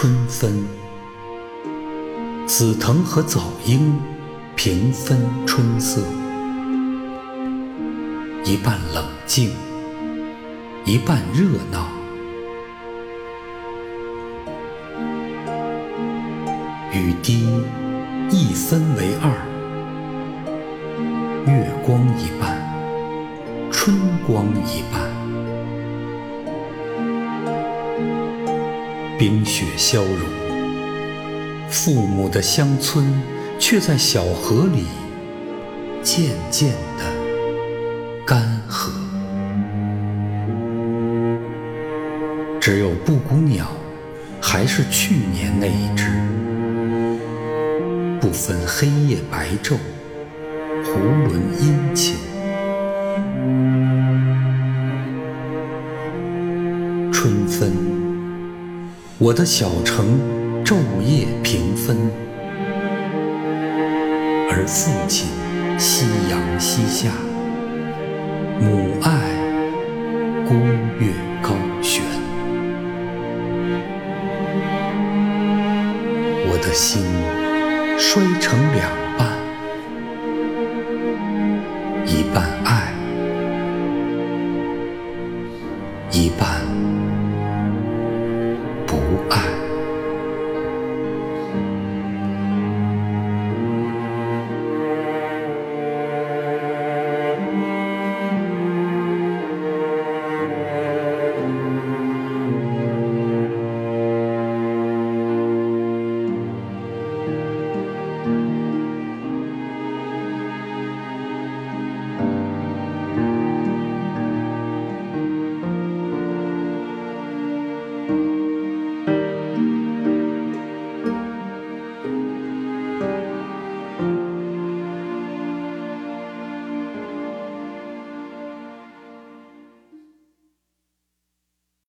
春分，紫藤和早莺平分春色，一半冷静，一半热闹。雨滴一分为二，月光一半，春光一半。冰雪消融，父母的乡村却在小河里渐渐的干涸。只有布谷鸟还是去年那一只，不分黑夜白昼，囫囵殷勤。春分。我的小城昼夜平分而父亲夕阳西下母爱孤月高悬。我的心摔成两半一半爱一半